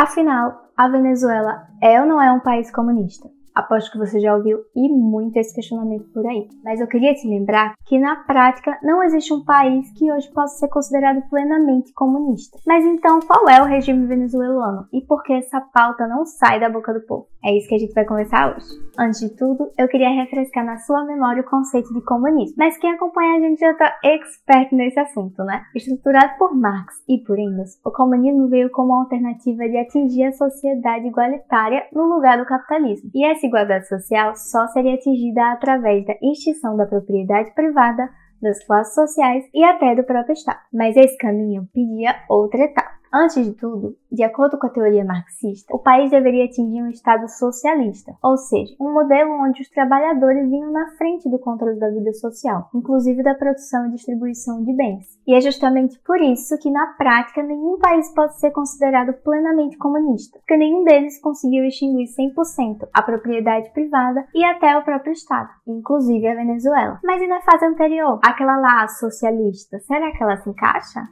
Afinal, a Venezuela é ou não é um país comunista? Aposto que você já ouviu e muito esse questionamento por aí. Mas eu queria te lembrar que na prática não existe um país que hoje possa ser considerado plenamente comunista. Mas então qual é o regime venezuelano e por que essa pauta não sai da boca do povo? É isso que a gente vai conversar hoje. Antes de tudo, eu queria refrescar na sua memória o conceito de comunismo. Mas quem acompanha a gente já está expert nesse assunto, né? Estruturado por Marx e por Engels, o comunismo veio como alternativa de atingir a sociedade igualitária no lugar do capitalismo. E essa igualdade social só seria atingida através da extinção da propriedade privada, das classes sociais e até do próprio Estado. Mas esse caminho pedia outra etapa. Antes de tudo, de acordo com a teoria marxista, o país deveria atingir um Estado socialista, ou seja, um modelo onde os trabalhadores vinham na frente do controle da vida social, inclusive da produção e distribuição de bens. E é justamente por isso que, na prática, nenhum país pode ser considerado plenamente comunista, porque nenhum deles conseguiu extinguir 100% a propriedade privada e até o próprio Estado, inclusive a Venezuela. Mas e na fase anterior, aquela lá socialista, será que ela se encaixa?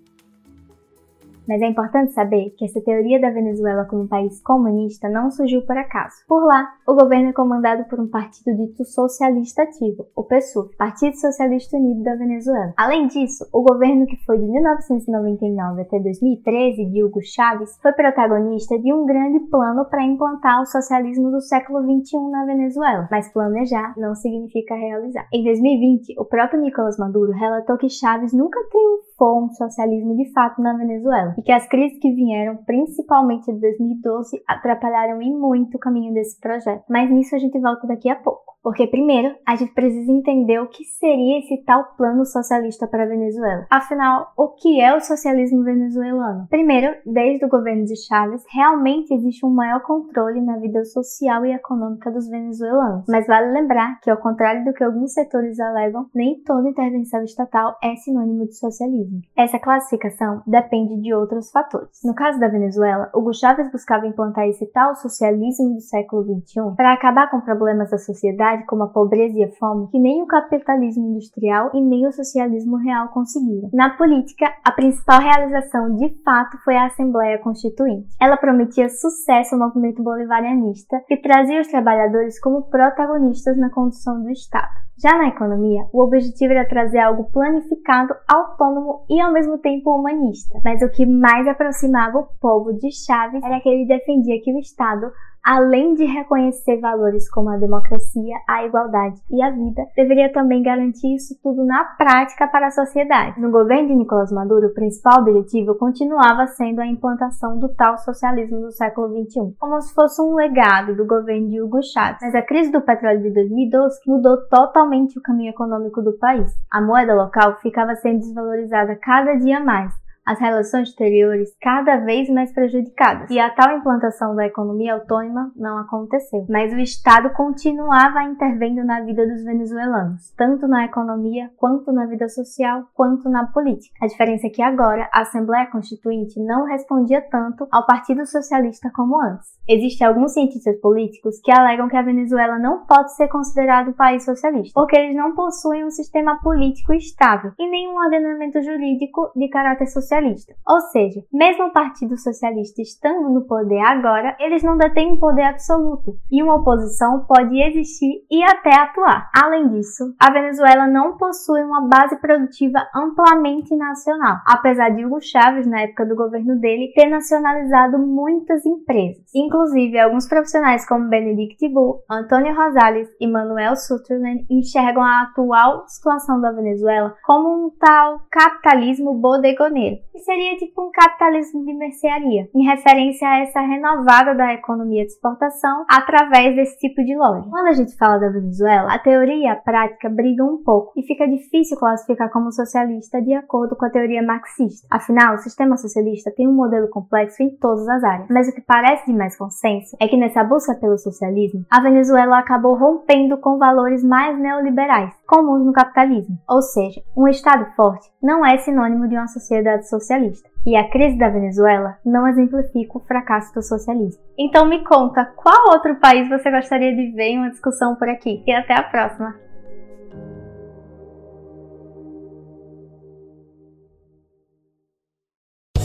Mas é importante saber que essa teoria da Venezuela como país comunista não surgiu por acaso. Por lá, o governo é comandado por um partido dito socialista ativo, o PSUV, Partido Socialista Unido da Venezuela. Além disso, o governo que foi de 1999 até 2013 de Hugo Chávez foi protagonista de um grande plano para implantar o socialismo do século XXI na Venezuela. Mas planejar não significa realizar. Em 2020, o próprio Nicolás Maduro relatou que Chávez nunca triunfou um socialismo de fato na Venezuela e que as crises que vieram, principalmente de 2012, atrapalharam em muito o caminho desse projeto. Mas nisso a gente volta daqui a pouco. Porque, primeiro, a gente precisa entender o que seria esse tal plano socialista para a Venezuela. Afinal, o que é o socialismo venezuelano? Primeiro, desde o governo de Chávez, realmente existe um maior controle na vida social e econômica dos venezuelanos. Mas vale lembrar que, ao contrário do que alguns setores alegam, nem toda intervenção estatal é sinônimo de socialismo. Essa classificação depende de outros fatores. No caso da Venezuela, Hugo Chávez buscava implantar esse tal socialismo do século XXI para acabar com problemas da sociedade como a pobreza e a fome que nem o capitalismo industrial e nem o socialismo real conseguiram. Na política, a principal realização de fato foi a Assembleia Constituinte. Ela prometia sucesso ao movimento bolivarianista e trazia os trabalhadores como protagonistas na condução do Estado. Já na economia, o objetivo era trazer algo planificado, autônomo e ao mesmo tempo humanista. Mas o que mais aproximava o povo de Chaves era que ele defendia que o Estado além de reconhecer valores como a democracia, a igualdade e a vida, deveria também garantir isso tudo na prática para a sociedade. No governo de Nicolás Maduro, o principal objetivo continuava sendo a implantação do tal socialismo do século XXI, como se fosse um legado do governo de Hugo Chávez. Mas a crise do petróleo de 2012 mudou totalmente o caminho econômico do país. A moeda local ficava sendo desvalorizada cada dia mais, as relações exteriores cada vez mais prejudicadas, e a tal implantação da economia autônoma não aconteceu. Mas o Estado continuava intervindo na vida dos venezuelanos, tanto na economia, quanto na vida social, quanto na política. A diferença é que agora a Assembleia Constituinte não respondia tanto ao Partido Socialista como antes. Existem alguns cientistas políticos que alegam que a Venezuela não pode ser considerado um país socialista, porque eles não possuem um sistema político estável e nenhum ordenamento jurídico de caráter social socialista. Ou seja, mesmo o Partido Socialista estando no poder agora, eles não detêm um poder absoluto e uma oposição pode existir e até atuar. Além disso, a Venezuela não possui uma base produtiva amplamente nacional, apesar de Hugo Chávez, na época do governo dele, ter nacionalizado muitas empresas. Inclusive, alguns profissionais como Benedict Bull, Antônio Rosales e Manuel Sutherland enxergam a atual situação da Venezuela como um tal capitalismo bodegoneiro, seria tipo um capitalismo de mercearia, em referência a essa renovada da economia de exportação através desse tipo de loja. Quando a gente fala da Venezuela, a teoria e a prática brigam um pouco e fica difícil classificar como socialista de acordo com a teoria marxista. Afinal, o sistema socialista tem um modelo complexo em todas as áreas, mas o que parece de mais consenso é que nessa busca pelo socialismo, a Venezuela acabou rompendo com valores mais neoliberais, comuns no capitalismo. Ou seja, um Estado forte não é sinônimo de uma sociedade socialista. E a crise da Venezuela não exemplifica o fracasso do socialismo. Então me conta, qual outro país você gostaria de ver em uma discussão por aqui? E até a próxima!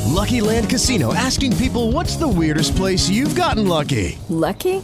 Lucky Land Casino asking people what's the weirdest place you've gotten lucky? Lucky?